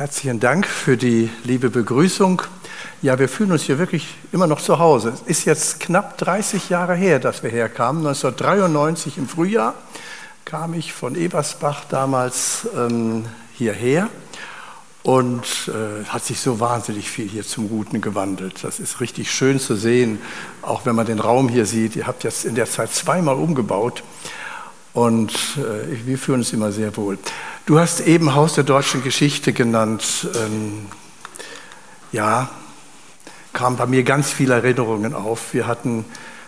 Herzlichen Dank für die liebe Begrüßung. Ja, wir fühlen uns hier wirklich immer noch zu Hause. Es ist jetzt knapp 30 Jahre her, dass wir herkamen. 1993 im Frühjahr kam ich von Ebersbach damals ähm, hierher und äh, hat sich so wahnsinnig viel hier zum Guten gewandelt. Das ist richtig schön zu sehen, auch wenn man den Raum hier sieht. Ihr habt jetzt in der Zeit zweimal umgebaut und äh, wir fühlen uns immer sehr wohl. Du hast eben Haus der deutschen Geschichte genannt. Ähm, ja, kamen bei mir ganz viele Erinnerungen auf. Wir hatten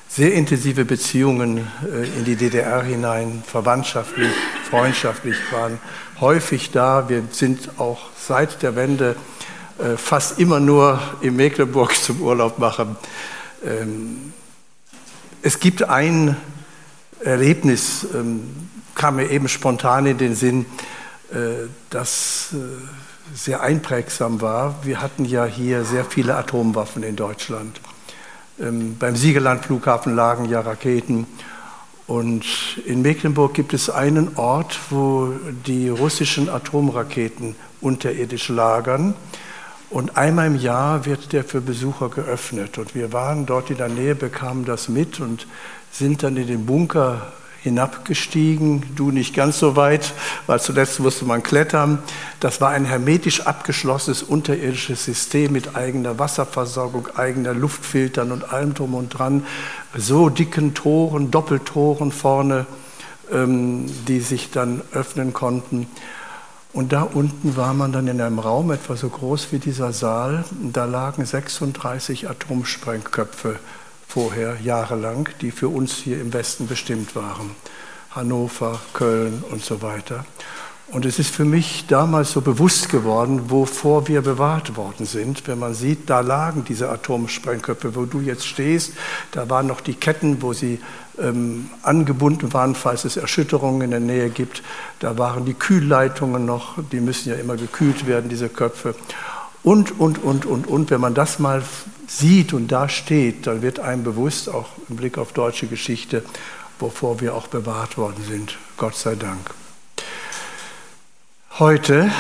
sehr intensive Beziehungen äh, in die DDR hinein, verwandtschaftlich, freundschaftlich, waren häufig da. Wir sind auch seit der Wende äh, fast immer nur in Mecklenburg zum Urlaub machen. Ähm, es gibt ein Erlebnis, ähm, kam mir eben spontan in den Sinn. Äh, das äh, sehr einprägsam war. Wir hatten ja hier sehr viele Atomwaffen in Deutschland. Ähm, beim Siegerland-Flughafen lagen ja Raketen. Und in Mecklenburg gibt es einen Ort, wo die russischen Atomraketen unterirdisch lagern. Und einmal im Jahr wird der für Besucher geöffnet. Und wir waren dort in der Nähe, bekamen das mit und sind dann in den Bunker hinabgestiegen, du nicht ganz so weit, weil zuletzt musste man klettern. Das war ein hermetisch abgeschlossenes unterirdisches System mit eigener Wasserversorgung, eigener Luftfiltern und allem drum und dran. So dicken Toren, Doppeltoren vorne, ähm, die sich dann öffnen konnten. Und da unten war man dann in einem Raum etwa so groß wie dieser Saal. Da lagen 36 Atomsprengköpfe vorher jahrelang, die für uns hier im Westen bestimmt waren. Hannover, Köln und so weiter. Und es ist für mich damals so bewusst geworden, wovor wir bewahrt worden sind. Wenn man sieht, da lagen diese Atomsprengköpfe, wo du jetzt stehst, da waren noch die Ketten, wo sie ähm, angebunden waren, falls es Erschütterungen in der Nähe gibt. Da waren die Kühlleitungen noch, die müssen ja immer gekühlt werden, diese Köpfe. Und, und, und, und, und. Wenn man das mal sieht und da steht, dann wird einem bewusst, auch im Blick auf deutsche Geschichte, wovor wir auch bewahrt worden sind. Gott sei Dank. Heute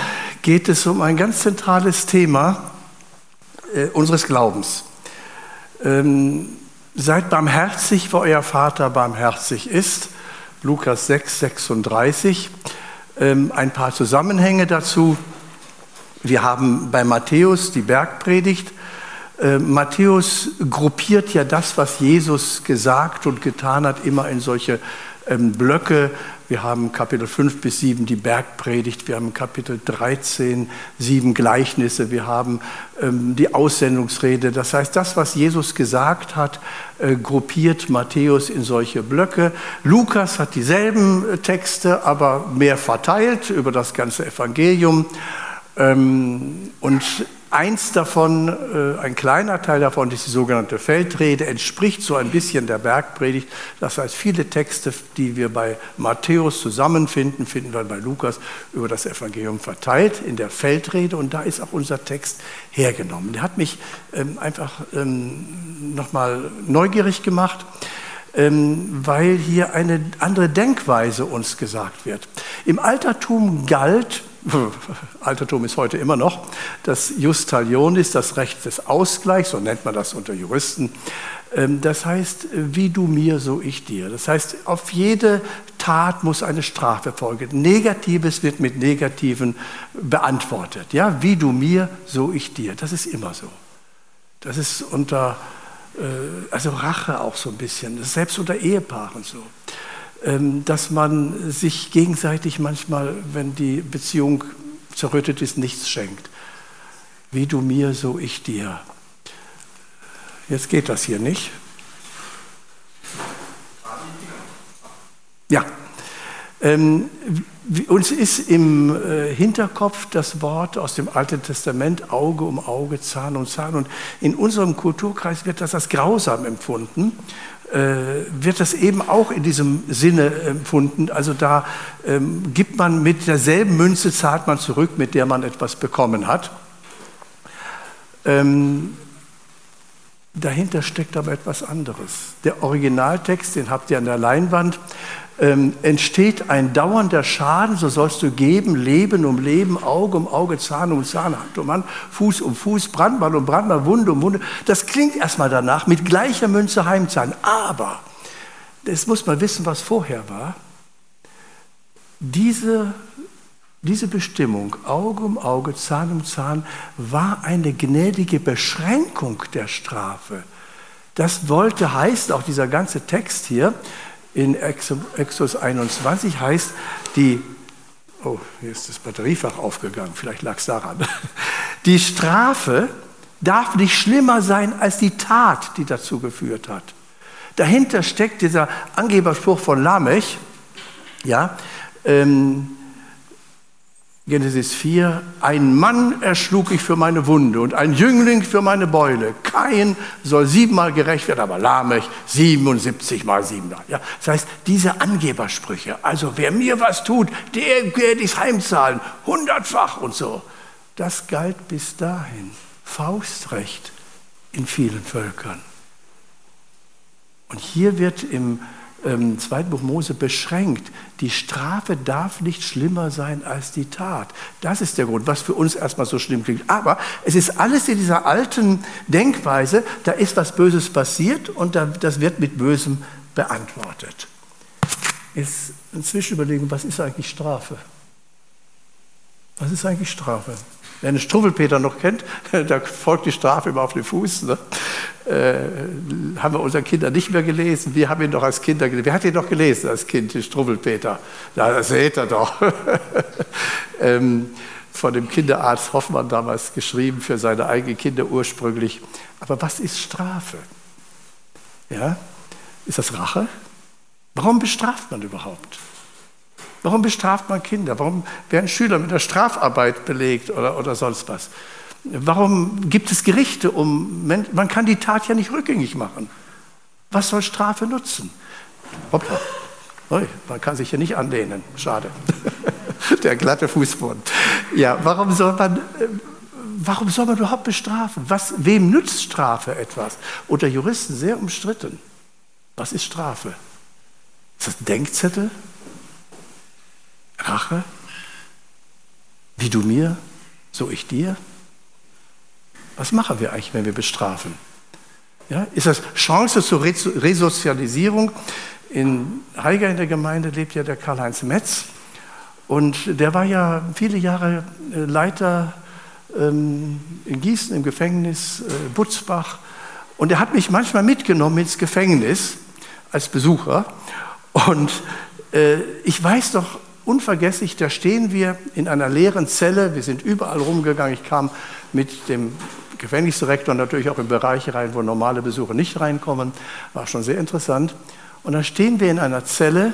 geht es um ein ganz zentrales Thema äh, unseres Glaubens. Ähm, seid barmherzig, wo euer Vater barmherzig ist. Lukas 6, 36. Ähm, ein paar Zusammenhänge dazu. Wir haben bei Matthäus die Bergpredigt äh, Matthäus gruppiert ja das, was Jesus gesagt und getan hat, immer in solche ähm, Blöcke. Wir haben Kapitel 5 bis 7 die Bergpredigt, wir haben Kapitel 13 sieben Gleichnisse, wir haben ähm, die Aussendungsrede. Das heißt, das, was Jesus gesagt hat, äh, gruppiert Matthäus in solche Blöcke. Lukas hat dieselben äh, Texte, aber mehr verteilt über das ganze Evangelium. Ähm, und Eins davon, äh, ein kleiner Teil davon, ist die sogenannte Feldrede, entspricht so ein bisschen der Bergpredigt. Das heißt, viele Texte, die wir bei Matthäus zusammenfinden, finden wir bei Lukas über das Evangelium verteilt in der Feldrede. Und da ist auch unser Text hergenommen. Der hat mich ähm, einfach ähm, nochmal neugierig gemacht ähm, weil hier eine andere Denkweise uns gesagt wird. Im Altertum galt, Altertum ist heute immer noch, das Justalionis, das Recht des Ausgleichs, so nennt man das unter Juristen. Ähm, das heißt, wie du mir, so ich dir. Das heißt, auf jede Tat muss eine Strafe folgen. Negatives wird mit Negativen beantwortet. Ja, wie du mir, so ich dir. Das ist immer so. Das ist unter, äh, also Rache auch so ein bisschen. Selbst unter Ehepaaren so. Ähm, dass man sich gegenseitig manchmal, wenn die Beziehung zerrüttet ist, nichts schenkt. Wie du mir, so ich dir. Jetzt geht das hier nicht. Ja. Ähm, uns ist im äh, Hinterkopf das Wort aus dem Alten Testament Auge um Auge, Zahn um Zahn. Und in unserem Kulturkreis wird das als grausam empfunden wird das eben auch in diesem Sinne empfunden. Also da ähm, gibt man mit derselben Münze, zahlt man zurück, mit der man etwas bekommen hat. Ähm, Dahinter steckt aber etwas anderes. Der Originaltext, den habt ihr an der Leinwand, ähm, entsteht ein dauernder Schaden, so sollst du geben, Leben um Leben, Auge um Auge, Zahn um Zahn, Hand um Hand, Fuß um Fuß, Brandmal um Brandmal, Wunde um Wunde. Das klingt erstmal danach, mit gleicher Münze heimzahlen. Aber, das muss man wissen, was vorher war. Diese diese Bestimmung, Auge um Auge, Zahn um Zahn, war eine gnädige Beschränkung der Strafe. Das wollte heißen, auch dieser ganze Text hier in Exodus 21 heißt, die, oh, hier ist das Batteriefach aufgegangen, vielleicht lag es daran. Die Strafe darf nicht schlimmer sein als die Tat, die dazu geführt hat. Dahinter steckt dieser Angeberspruch von Lamech, ja, ähm, Genesis 4, ein Mann erschlug ich für meine Wunde und ein Jüngling für meine Beule. Kein soll siebenmal gerecht werden, aber Lamech 77 mal siebenmal. Ja, das heißt, diese Angebersprüche, also wer mir was tut, der werde ich heimzahlen, hundertfach und so. Das galt bis dahin. Faustrecht in vielen Völkern. Und hier wird im ähm, zweiten Buch Mose beschränkt. Die Strafe darf nicht schlimmer sein als die Tat. Das ist der Grund, was für uns erstmal so schlimm klingt. Aber es ist alles in dieser alten Denkweise, da ist was Böses passiert und das wird mit Bösem beantwortet. Jetzt inzwischen überlegen, was ist eigentlich Strafe? Was ist eigentlich Strafe? Wer einen Struwwelpeter noch kennt, da folgt die Strafe immer auf den Fuß. Ne? Äh, haben wir unseren Kindern nicht mehr gelesen. Wir haben ihn doch als Kinder gelesen. Wer hat ihn doch gelesen als Kind, den Struwwelpeter? Ja, das seht ihr doch. ähm, von dem Kinderarzt Hoffmann damals geschrieben für seine eigenen Kinder ursprünglich. Aber was ist Strafe? Ja? Ist das Rache? Warum bestraft man überhaupt? Warum bestraft man Kinder? Warum werden Schüler mit der Strafarbeit belegt oder, oder sonst was? Warum gibt es Gerichte um, man kann die Tat ja nicht rückgängig machen. Was soll Strafe nutzen? Hoppla. man kann sich ja nicht anlehnen. Schade. Der glatte Fußboden. Ja, warum soll man, warum soll man überhaupt bestrafen? Was, wem nützt Strafe etwas? Unter Juristen sehr umstritten. Was ist Strafe? Ist das ein Denkzettel? Rache? Wie du mir, so ich dir? Was machen wir eigentlich, wenn wir bestrafen? Ja, ist das Chance zur Resozialisierung? In Haiger in der Gemeinde lebt ja der Karl-Heinz Metz und der war ja viele Jahre äh, Leiter ähm, in Gießen im Gefängnis, äh, Butzbach und er hat mich manchmal mitgenommen ins Gefängnis als Besucher und äh, ich weiß doch unvergesslich, da stehen wir in einer leeren Zelle, wir sind überall rumgegangen, ich kam mit dem Gefängnisdirektor natürlich auch in Bereiche rein, wo normale Besucher nicht reinkommen, war schon sehr interessant. Und dann stehen wir in einer Zelle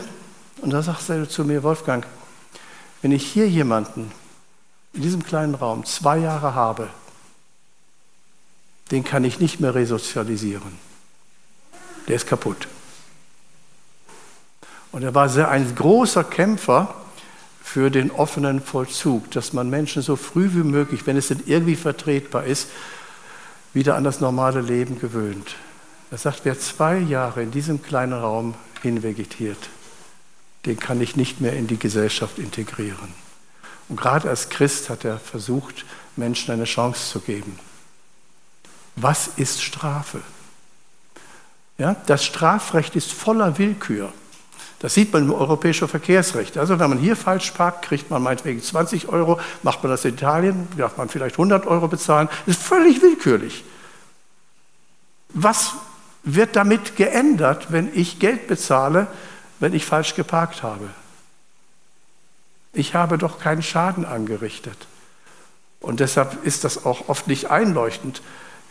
und da sagt er zu mir, Wolfgang, wenn ich hier jemanden in diesem kleinen Raum zwei Jahre habe, den kann ich nicht mehr resozialisieren. Der ist kaputt. Und er war sehr ein großer Kämpfer für den offenen Vollzug, dass man Menschen so früh wie möglich, wenn es denn irgendwie vertretbar ist, wieder an das normale Leben gewöhnt. Er sagt, wer zwei Jahre in diesem kleinen Raum hinvegetiert, den kann ich nicht mehr in die Gesellschaft integrieren. Und gerade als Christ hat er versucht, Menschen eine Chance zu geben. Was ist Strafe? Ja, das Strafrecht ist voller Willkür. Das sieht man im europäischen Verkehrsrecht. Also wenn man hier falsch parkt, kriegt man meinetwegen 20 Euro. Macht man das in Italien, darf man vielleicht 100 Euro bezahlen. Das ist völlig willkürlich. Was wird damit geändert, wenn ich Geld bezahle, wenn ich falsch geparkt habe? Ich habe doch keinen Schaden angerichtet. Und deshalb ist das auch oft nicht einleuchtend.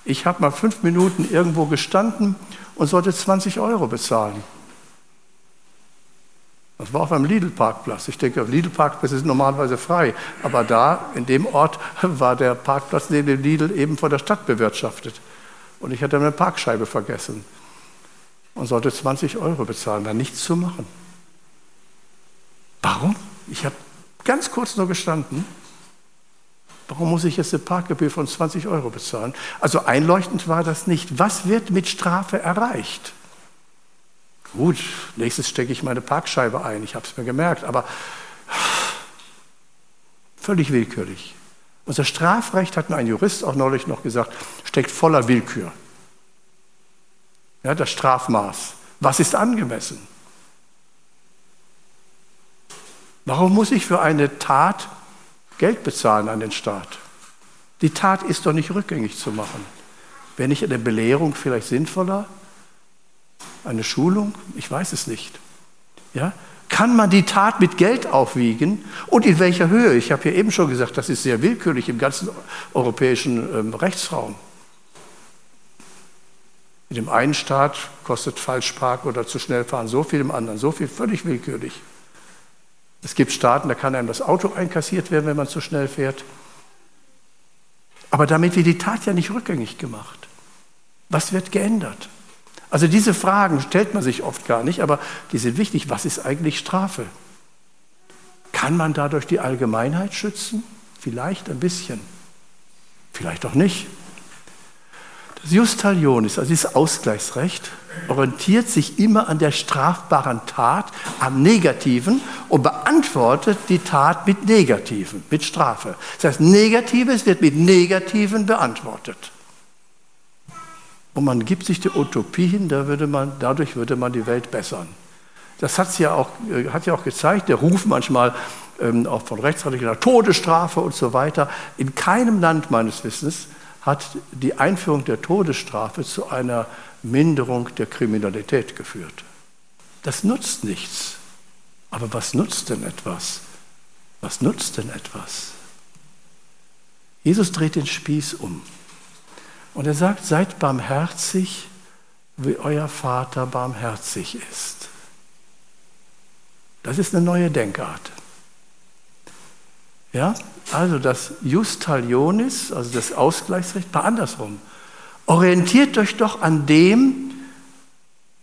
Ich habe mal fünf Minuten irgendwo gestanden und sollte 20 Euro bezahlen. Das war auf einem Lidl-Parkplatz. Ich denke, Lidl-Parkplätze sind normalerweise frei. Aber da, in dem Ort, war der Parkplatz neben dem Lidl eben von der Stadt bewirtschaftet. Und ich hatte meine Parkscheibe vergessen und sollte 20 Euro bezahlen, da nichts zu machen. Warum? Ich habe ganz kurz nur gestanden. Warum muss ich jetzt eine Parkgebühr von 20 Euro bezahlen? Also einleuchtend war das nicht. Was wird mit Strafe erreicht? Gut, nächstes stecke ich meine Parkscheibe ein, ich habe es mir gemerkt, aber völlig willkürlich. Unser Strafrecht, hat mir ein Jurist auch neulich noch gesagt, steckt voller Willkür. Ja, das Strafmaß. Was ist angemessen? Warum muss ich für eine Tat Geld bezahlen an den Staat? Die Tat ist doch nicht rückgängig zu machen. Wäre nicht eine Belehrung vielleicht sinnvoller? Eine Schulung? Ich weiß es nicht. Ja? Kann man die Tat mit Geld aufwiegen und in welcher Höhe? Ich habe ja eben schon gesagt, das ist sehr willkürlich im ganzen europäischen ähm, Rechtsraum. In dem einen Staat kostet Falschparken oder zu schnell fahren so viel, im anderen so viel, völlig willkürlich. Es gibt Staaten, da kann einem das Auto einkassiert werden, wenn man zu schnell fährt. Aber damit wird die Tat ja nicht rückgängig gemacht. Was wird geändert? Also diese Fragen stellt man sich oft gar nicht, aber die sind wichtig. Was ist eigentlich Strafe? Kann man dadurch die Allgemeinheit schützen? Vielleicht ein bisschen, vielleicht auch nicht. Das Justalionis, also dieses Ausgleichsrecht, orientiert sich immer an der strafbaren Tat, am Negativen und beantwortet die Tat mit Negativen, mit Strafe. Das heißt, Negatives wird mit Negativen beantwortet. Und man gibt sich die Utopie hin, da würde man, dadurch würde man die Welt bessern. Das hat's ja auch, äh, hat ja auch gezeigt, der Ruf manchmal ähm, auch von Rechtsradikalen, Todesstrafe und so weiter. In keinem Land meines Wissens hat die Einführung der Todesstrafe zu einer Minderung der Kriminalität geführt. Das nutzt nichts. Aber was nutzt denn etwas? Was nutzt denn etwas? Jesus dreht den Spieß um. Und er sagt, seid barmherzig, wie euer Vater barmherzig ist. Das ist eine neue Denkart. Ja, also das Justalionis, also das Ausgleichsrecht, war andersrum. Orientiert euch doch an dem,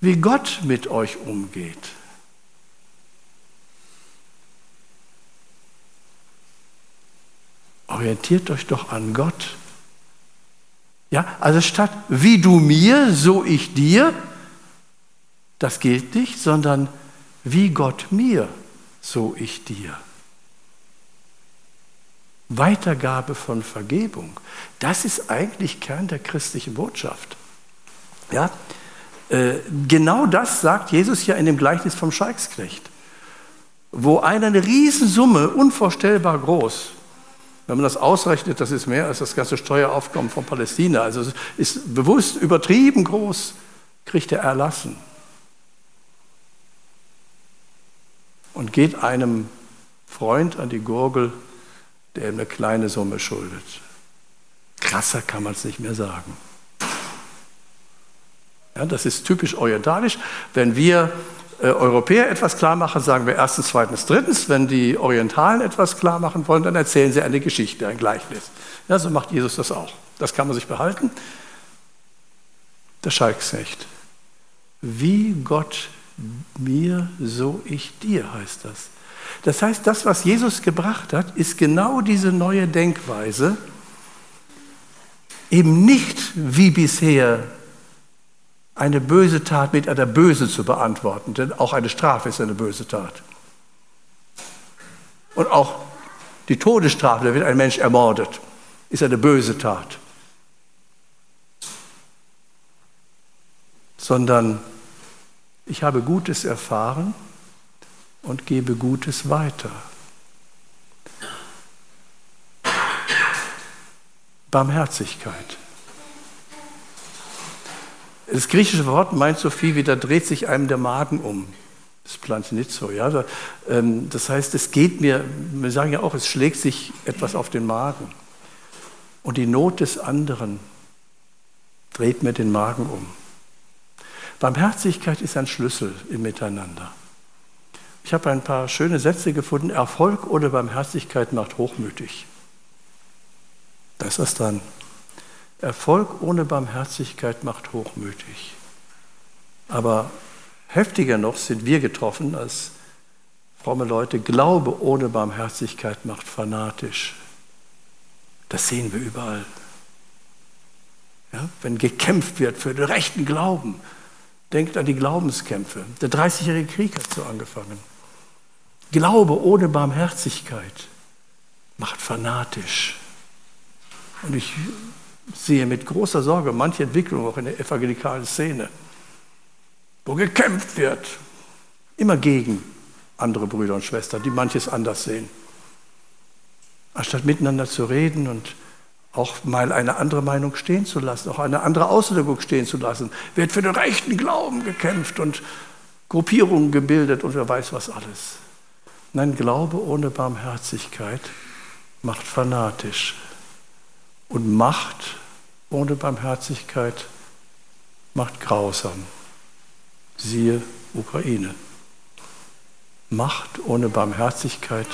wie Gott mit euch umgeht. Orientiert euch doch an Gott. Ja, also statt wie du mir, so ich dir, das gilt nicht, sondern wie Gott mir, so ich dir. Weitergabe von Vergebung, das ist eigentlich Kern der christlichen Botschaft. Ja, äh, genau das sagt Jesus ja in dem Gleichnis vom Scheiksknecht, wo einer eine Riesensumme, unvorstellbar groß, wenn man das ausrechnet, das ist mehr als das ganze Steueraufkommen von Palästina. Also es ist bewusst übertrieben groß, kriegt er erlassen. Und geht einem Freund an die Gurgel, der ihm eine kleine Summe schuldet. Krasser kann man es nicht mehr sagen. Ja, das ist typisch orientalisch. Wenn wir äh, Europäer etwas klar machen, sagen wir erstens, zweitens, drittens. Wenn die Orientalen etwas klar machen wollen, dann erzählen sie eine Geschichte, ein Gleichnis. Ja, so macht Jesus das auch. Das kann man sich behalten. Der Schalksknecht. Wie Gott mir, so ich dir, heißt das. Das heißt, das, was Jesus gebracht hat, ist genau diese neue Denkweise, eben nicht wie bisher eine böse Tat mit einer böse zu beantworten, denn auch eine Strafe ist eine böse Tat. Und auch die Todesstrafe, da wird ein Mensch ermordet, ist eine böse Tat. Sondern ich habe Gutes erfahren und gebe Gutes weiter. Barmherzigkeit. Das griechische Wort meint so viel wie, da dreht sich einem der Magen um. Das Plantinizo, ja. Ähm, das heißt, es geht mir, wir sagen ja auch, es schlägt sich etwas auf den Magen. Und die Not des anderen dreht mir den Magen um. Barmherzigkeit ist ein Schlüssel im Miteinander. Ich habe ein paar schöne Sätze gefunden. Erfolg ohne Barmherzigkeit macht hochmütig. Da ist das dran. Erfolg ohne Barmherzigkeit macht hochmütig. Aber heftiger noch sind wir getroffen als fromme Leute. Glaube ohne Barmherzigkeit macht fanatisch. Das sehen wir überall. Ja, wenn gekämpft wird für den rechten Glauben, denkt an die Glaubenskämpfe. Der 30-jährige Krieg hat so angefangen. Glaube ohne Barmherzigkeit macht fanatisch. Und ich sehe mit großer Sorge manche Entwicklungen auch in der evangelikalen Szene, wo gekämpft wird, immer gegen andere Brüder und Schwestern, die manches anders sehen. Anstatt miteinander zu reden und auch mal eine andere Meinung stehen zu lassen, auch eine andere Auslegung stehen zu lassen, wird für den rechten Glauben gekämpft und Gruppierungen gebildet und wer weiß was alles. Nein, Glaube ohne Barmherzigkeit macht fanatisch. Und Macht ohne Barmherzigkeit macht grausam. Siehe Ukraine. Macht ohne Barmherzigkeit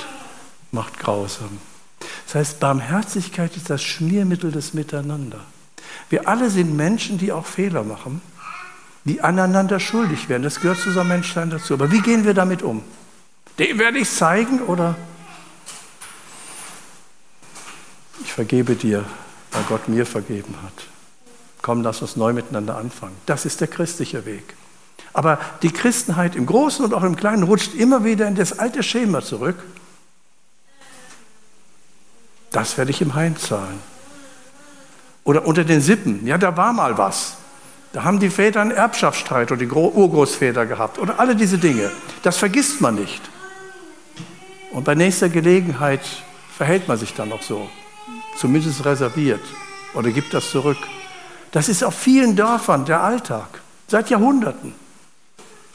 macht grausam. Das heißt, Barmherzigkeit ist das Schmiermittel des Miteinander. Wir alle sind Menschen, die auch Fehler machen, die aneinander schuldig werden. Das gehört zu unserem Menschsein dazu. Aber wie gehen wir damit um? Dem werde ich zeigen oder ich vergebe dir, weil Gott mir vergeben hat. Komm, lass uns neu miteinander anfangen. Das ist der christliche Weg. Aber die Christenheit im Großen und auch im Kleinen rutscht immer wieder in das alte Schema zurück. Das werde ich im Heim zahlen. Oder unter den Sippen. Ja, da war mal was. Da haben die Väter einen Erbschaftsstreit oder die Urgroßväter gehabt. Oder alle diese Dinge. Das vergisst man nicht. Und bei nächster Gelegenheit verhält man sich dann auch so zumindest reserviert oder gibt das zurück. Das ist auf vielen Dörfern der Alltag, seit Jahrhunderten.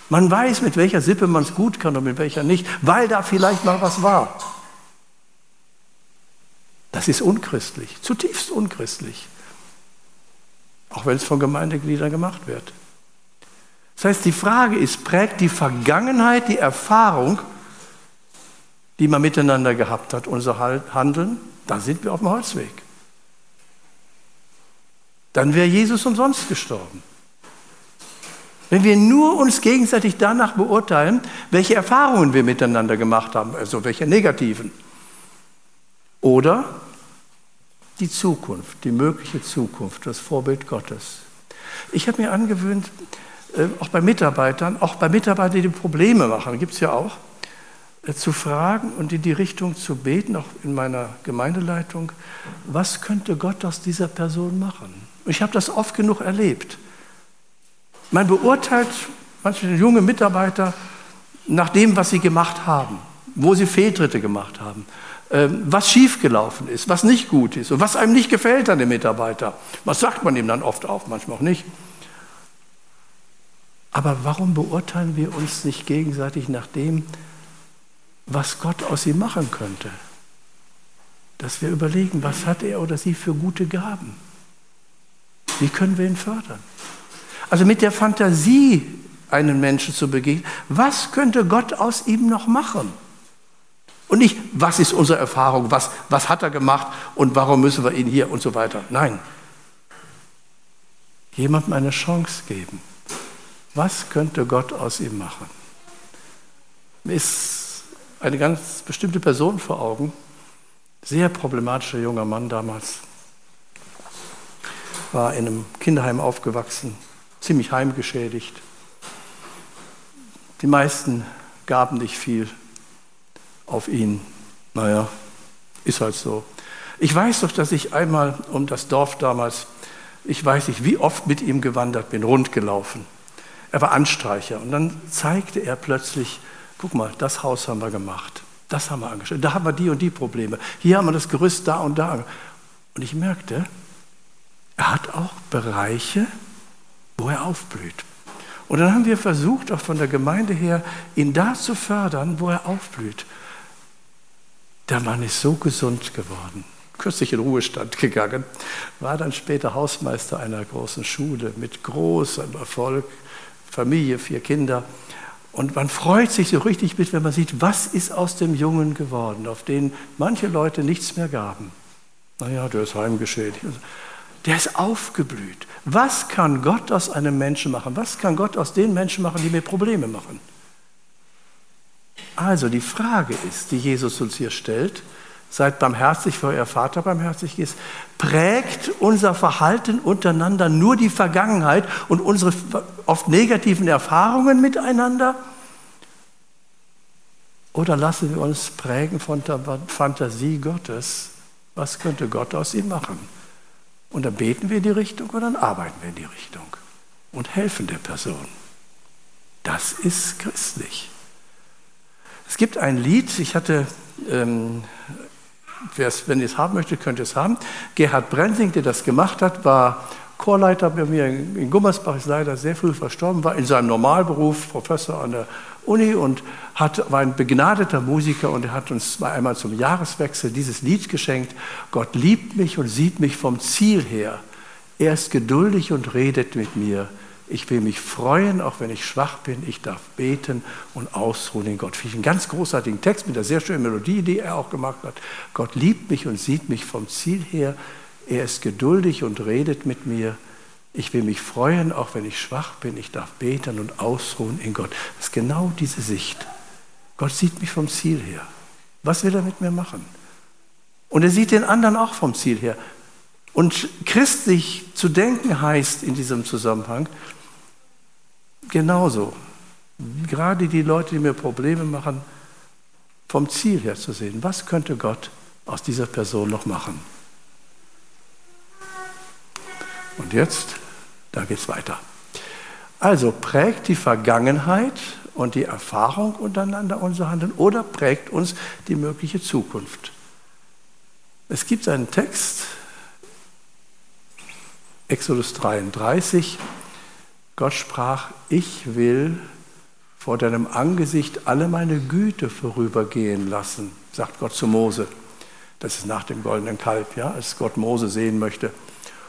Man weiß, mit welcher Sippe man es gut kann und mit welcher nicht, weil da vielleicht mal was war. Das ist unchristlich, zutiefst unchristlich. Auch wenn es von Gemeindegliedern gemacht wird. Das heißt, die Frage ist, prägt die Vergangenheit, die Erfahrung, die man miteinander gehabt hat, unser Handeln? Dann sind wir auf dem Holzweg. Dann wäre Jesus umsonst gestorben. Wenn wir nur uns gegenseitig danach beurteilen, welche Erfahrungen wir miteinander gemacht haben, also welche negativen. Oder die Zukunft, die mögliche Zukunft, das Vorbild Gottes. Ich habe mir angewöhnt, äh, auch bei Mitarbeitern, auch bei Mitarbeitern, die Probleme machen, gibt es ja auch, zu fragen und in die Richtung zu beten, auch in meiner Gemeindeleitung, was könnte Gott aus dieser Person machen? Ich habe das oft genug erlebt. Man beurteilt manche junge Mitarbeiter nach dem, was sie gemacht haben, wo sie Fehltritte gemacht haben, ähm, was schiefgelaufen ist, was nicht gut ist und was einem nicht gefällt an dem Mitarbeiter. Was sagt man ihm dann oft auch, manchmal auch nicht. Aber warum beurteilen wir uns nicht gegenseitig nach dem, was Gott aus ihm machen könnte. Dass wir überlegen, was hat er oder sie für gute Gaben? Wie können wir ihn fördern? Also mit der Fantasie einen Menschen zu begegnen, was könnte Gott aus ihm noch machen? Und nicht, was ist unsere Erfahrung, was, was hat er gemacht und warum müssen wir ihn hier und so weiter. Nein, jemandem eine Chance geben. Was könnte Gott aus ihm machen? Ist eine ganz bestimmte Person vor Augen. Sehr problematischer junger Mann damals. War in einem Kinderheim aufgewachsen, ziemlich heimgeschädigt. Die meisten gaben nicht viel auf ihn. Naja, ist halt so. Ich weiß doch, dass ich einmal um das Dorf damals, ich weiß nicht, wie oft mit ihm gewandert bin, rundgelaufen. Er war Anstreicher und dann zeigte er plötzlich guck mal, das Haus haben wir gemacht, das haben wir angestellt, da haben wir die und die Probleme, hier haben wir das Gerüst da und da. Und ich merkte, er hat auch Bereiche, wo er aufblüht. Und dann haben wir versucht, auch von der Gemeinde her, ihn da zu fördern, wo er aufblüht. Der Mann ist so gesund geworden, kürzlich in Ruhestand gegangen, war dann später Hausmeister einer großen Schule mit großem Erfolg, Familie, vier Kinder. Und man freut sich so richtig mit, wenn man sieht, was ist aus dem Jungen geworden, auf den manche Leute nichts mehr gaben. Naja, der ist heimgeschädigt. Der ist aufgeblüht. Was kann Gott aus einem Menschen machen? Was kann Gott aus den Menschen machen, die mir Probleme machen? Also die Frage ist, die Jesus uns hier stellt, seid barmherzig, wie euer Vater barmherzig ist. Prägt unser Verhalten untereinander nur die Vergangenheit und unsere oft negativen Erfahrungen miteinander? Oder lassen wir uns prägen von der Fantasie Gottes? Was könnte Gott aus ihm machen? Und dann beten wir in die Richtung und dann arbeiten wir in die Richtung und helfen der Person. Das ist christlich. Es gibt ein Lied, ich hatte, ähm, wenn ihr es haben möchtet, könnt ihr es haben. Gerhard Brensing, der das gemacht hat, war Chorleiter bei mir in Gummersbach, ist leider sehr früh verstorben, war in seinem Normalberuf Professor an der Uni und hat, war ein begnadeter Musiker und er hat uns einmal zum Jahreswechsel dieses Lied geschenkt. Gott liebt mich und sieht mich vom Ziel her. Er ist geduldig und redet mit mir. Ich will mich freuen, auch wenn ich schwach bin. Ich darf beten und ausruhen in Gott. Finde ich einen ganz großartigen Text mit einer sehr schönen Melodie, die er auch gemacht hat. Gott liebt mich und sieht mich vom Ziel her. Er ist geduldig und redet mit mir. Ich will mich freuen, auch wenn ich schwach bin. Ich darf beten und ausruhen in Gott. Das ist genau diese Sicht. Gott sieht mich vom Ziel her. Was will er mit mir machen? Und er sieht den anderen auch vom Ziel her. Und christlich zu denken heißt in diesem Zusammenhang, genauso. Gerade die Leute, die mir Probleme machen, vom Ziel her zu sehen. Was könnte Gott aus dieser Person noch machen? Und jetzt, da geht es weiter. Also prägt die Vergangenheit und die Erfahrung untereinander unser Handeln oder prägt uns die mögliche Zukunft. Es gibt einen Text, Exodus 33, Gott sprach, ich will vor deinem Angesicht alle meine Güte vorübergehen lassen, sagt Gott zu Mose. Das ist nach dem goldenen Kalb, ja, als Gott Mose sehen möchte.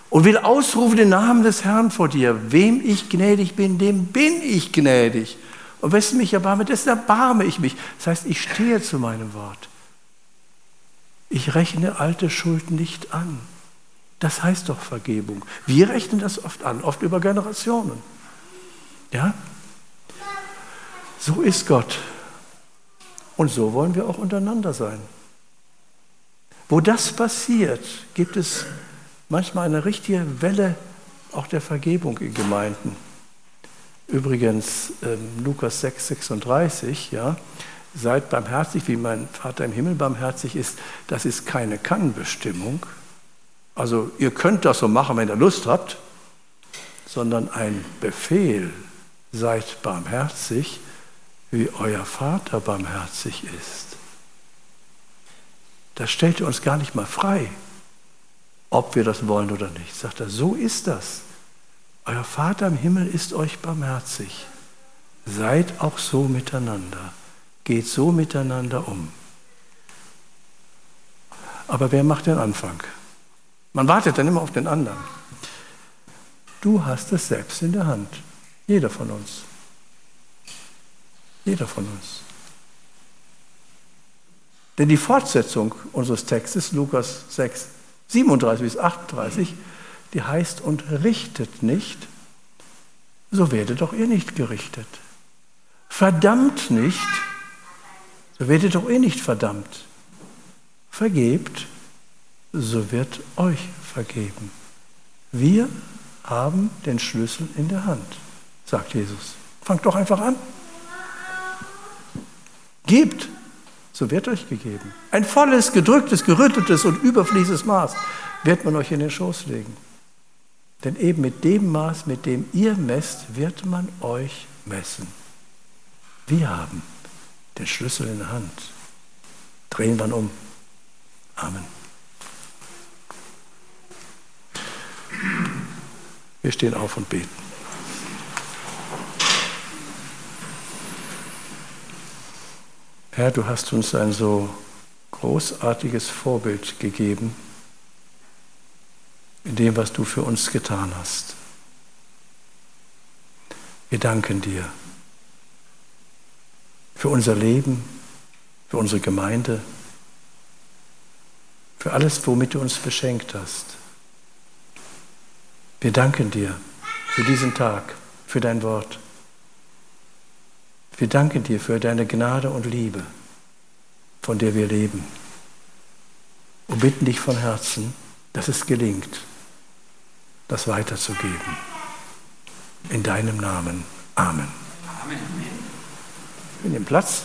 Und will ausrufen den Namen des Herrn vor dir. Wem ich gnädig bin, dem bin ich gnädig. Und wessen mich erbarme, dessen erbarme ich mich. Das heißt, ich stehe zu meinem Wort. Ich rechne alte Schuld nicht an. Das heißt doch Vergebung. Wir rechnen das oft an, oft über Generationen. Ja? So ist Gott. Und so wollen wir auch untereinander sein. Wo das passiert, gibt es manchmal eine richtige Welle auch der Vergebung in Gemeinden. Übrigens, ähm, Lukas 6, 36, ja, seid barmherzig, wie mein Vater im Himmel barmherzig ist, das ist keine Kannbestimmung. Also ihr könnt das so machen, wenn ihr Lust habt, sondern ein Befehl, seid barmherzig, wie euer Vater barmherzig ist. Das stellt uns gar nicht mal frei, ob wir das wollen oder nicht. Sagt er, so ist das. Euer Vater im Himmel ist euch barmherzig. Seid auch so miteinander. Geht so miteinander um. Aber wer macht den Anfang? Man wartet dann immer auf den anderen. Du hast es selbst in der Hand. Jeder von uns. Jeder von uns. Denn die Fortsetzung unseres Textes, Lukas 6, 37 bis 38, die heißt, und richtet nicht, so werdet doch ihr nicht gerichtet. Verdammt nicht, so werdet doch ihr nicht verdammt. Vergebt, so wird euch vergeben. Wir haben den Schlüssel in der Hand, sagt Jesus. Fangt doch einfach an. Gebt, so wird euch gegeben. Ein volles, gedrücktes, gerütteltes und überfließendes Maß wird man euch in den Schoß legen. Denn eben mit dem Maß, mit dem ihr messt, wird man euch messen. Wir haben den Schlüssel in der Hand. Drehen dann um. Amen. Wir stehen auf und beten. Herr, du hast uns ein so großartiges Vorbild gegeben in dem, was du für uns getan hast. Wir danken dir für unser Leben, für unsere Gemeinde, für alles, womit du uns beschenkt hast. Wir danken dir für diesen Tag, für dein Wort. Wir danken dir für deine Gnade und Liebe, von der wir leben. und bitten dich von Herzen, dass es gelingt, das weiterzugeben. In deinem Namen. Amen. Amen. Wir nehmen Platz.